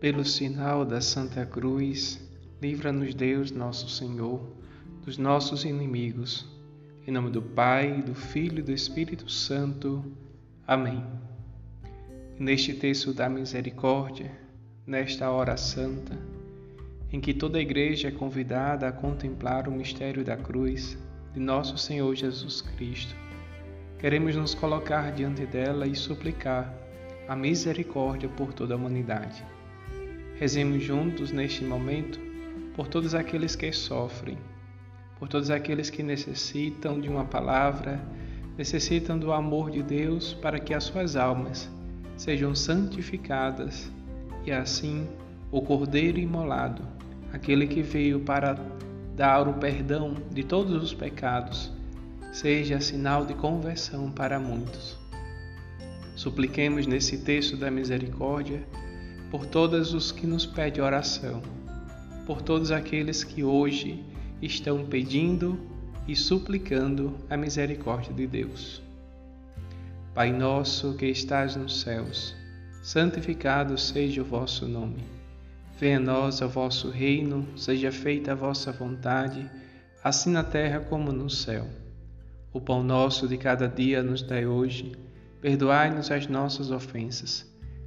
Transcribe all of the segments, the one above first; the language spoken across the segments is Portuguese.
Pelo sinal da Santa Cruz, livra-nos Deus, nosso Senhor, dos nossos inimigos. Em nome do Pai, do Filho e do Espírito Santo. Amém. Neste texto da misericórdia, nesta hora santa, em que toda a igreja é convidada a contemplar o mistério da cruz de nosso Senhor Jesus Cristo, queremos nos colocar diante dela e suplicar a misericórdia por toda a humanidade. Rezemos juntos neste momento por todos aqueles que sofrem, por todos aqueles que necessitam de uma palavra, necessitam do amor de Deus para que as suas almas sejam santificadas e assim o Cordeiro imolado, aquele que veio para dar o perdão de todos os pecados, seja sinal de conversão para muitos. Supliquemos nesse texto da misericórdia por todos os que nos pedem oração, por todos aqueles que hoje estão pedindo e suplicando a misericórdia de Deus. Pai nosso que estás nos céus, santificado seja o vosso nome. Venha a nós o vosso reino, seja feita a vossa vontade, assim na terra como no céu. O pão nosso de cada dia nos dai hoje, perdoai-nos as nossas ofensas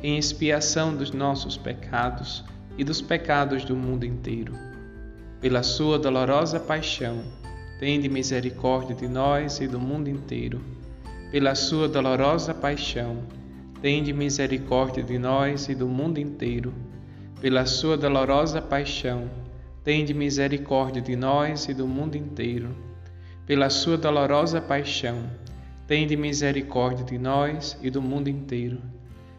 em expiação dos nossos pecados e dos pecados do mundo inteiro. Pela sua dolorosa paixão, tende misericórdia de nós e do mundo inteiro. Pela sua dolorosa paixão, tende misericórdia de nós e do mundo inteiro. Pela sua dolorosa paixão, tende misericórdia de nós e do mundo inteiro. Pela sua dolorosa paixão, tende misericórdia de nós e do mundo inteiro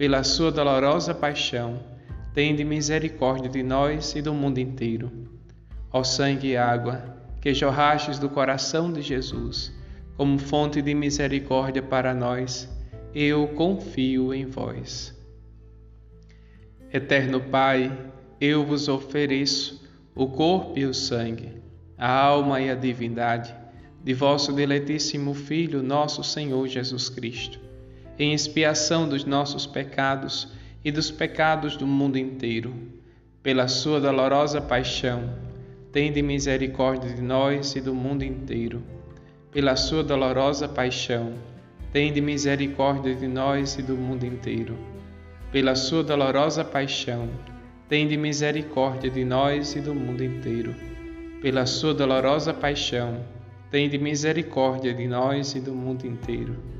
pela sua dolorosa paixão, tende misericórdia de nós e do mundo inteiro. Ó sangue e água, que jorrastes do coração de Jesus, como fonte de misericórdia para nós, eu confio em vós. Eterno Pai, eu vos ofereço o corpo e o sangue, a alma e a divindade de vosso diletíssimo Filho, nosso Senhor Jesus Cristo em expiação dos nossos pecados e dos pecados do mundo inteiro. Pela sua dolorosa paixão, tende misericórdia de nós e do mundo inteiro. Pela sua dolorosa paixão, tende misericórdia de nós e do mundo inteiro. Pela sua dolorosa paixão, tende misericórdia de nós e do mundo inteiro. Pela sua dolorosa paixão, tende misericórdia de nós e do mundo inteiro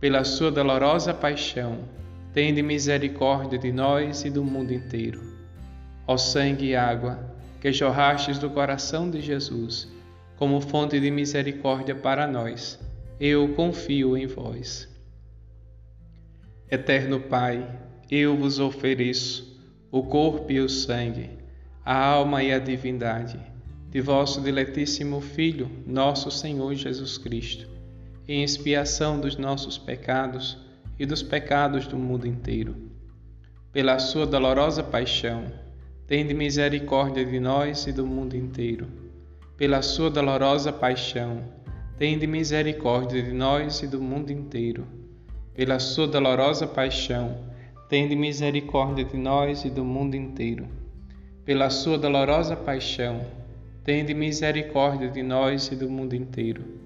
Pela sua dolorosa paixão, tende misericórdia de nós e do mundo inteiro. Ó sangue e água, que jorrastes do coração de Jesus, como fonte de misericórdia para nós, eu confio em vós. Eterno Pai, eu vos ofereço o corpo e o sangue, a alma e a divindade de vosso diletíssimo Filho, nosso Senhor Jesus Cristo, em expiação dos nossos pecados e dos pecados do mundo inteiro. Pela sua dolorosa paixão, tende misericórdia de nós e do mundo inteiro. Pela sua dolorosa paixão, tende misericórdia de nós e do mundo inteiro. Pela sua dolorosa paixão, tende misericórdia de nós e do mundo inteiro. Pela sua dolorosa paixão, tende misericórdia de nós e do mundo inteiro.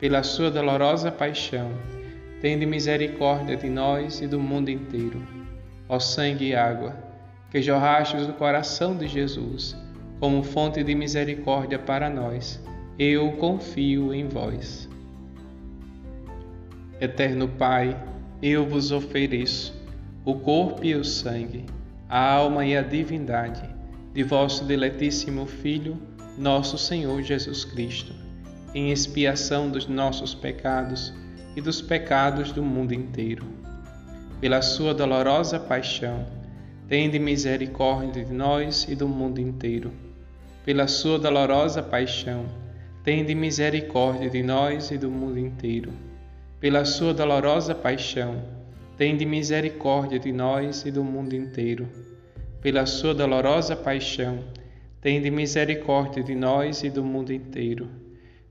Pela sua dolorosa paixão, tende misericórdia de nós e do mundo inteiro. Ó sangue e água, que jorrastes do coração de Jesus, como fonte de misericórdia para nós, eu confio em vós. Eterno Pai, eu vos ofereço o corpo e o sangue, a alma e a divindade de vosso diletíssimo Filho, nosso Senhor Jesus Cristo, em expiação dos nossos pecados e dos pecados do mundo inteiro. Pela sua dolorosa paixão, tende misericórdia de nós e do mundo inteiro. Pela sua dolorosa paixão, tende misericórdia de nós e do mundo inteiro. Pela sua dolorosa paixão, tende misericórdia de nós e do mundo inteiro. Pela sua dolorosa paixão, tende misericórdia de nós e do mundo inteiro.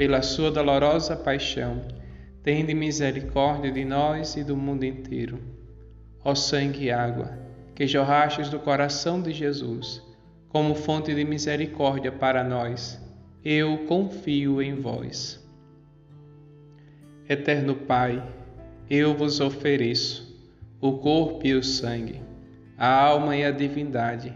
Pela sua dolorosa paixão, tende misericórdia de nós e do mundo inteiro. Ó sangue e água, que jorrastes do coração de Jesus, como fonte de misericórdia para nós, eu confio em vós. Eterno Pai, eu vos ofereço o corpo e o sangue, a alma e a divindade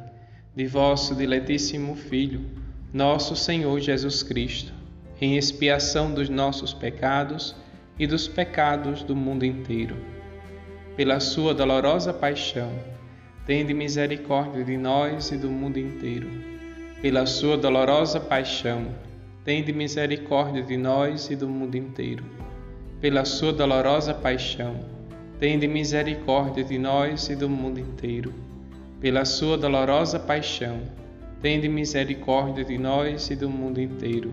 de vosso diletíssimo Filho, nosso Senhor Jesus Cristo, em expiação dos nossos pecados e dos pecados do mundo inteiro. Pela sua dolorosa paixão, tende misericórdia de nós e do mundo inteiro. Pela sua dolorosa paixão, tende misericórdia de nós e do mundo inteiro. Pela sua dolorosa paixão, tende misericórdia de nós e do mundo inteiro. Pela sua dolorosa paixão, tende misericórdia de nós e do mundo inteiro.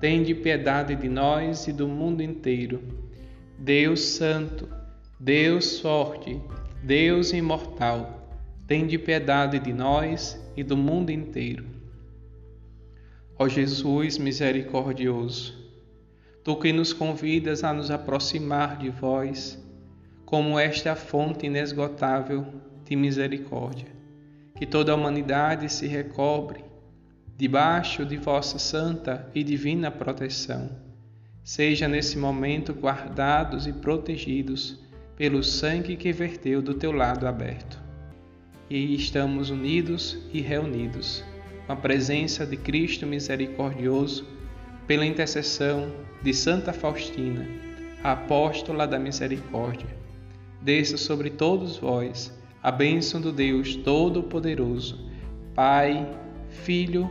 tende piedade de nós e do mundo inteiro. Deus Santo, Deus Forte, Deus Imortal, tende piedade de nós e do mundo inteiro. Ó Jesus misericordioso, tu que nos convidas a nos aproximar de vós, como esta fonte inesgotável de misericórdia, que toda a humanidade se recobre debaixo de vossa santa e divina proteção. Seja nesse momento guardados e protegidos pelo sangue que verteu do teu lado aberto. E estamos unidos e reunidos com a presença de Cristo misericordioso pela intercessão de Santa Faustina, a apóstola da misericórdia. Desça sobre todos vós a bênção do Deus Todo-Poderoso, Pai, Filho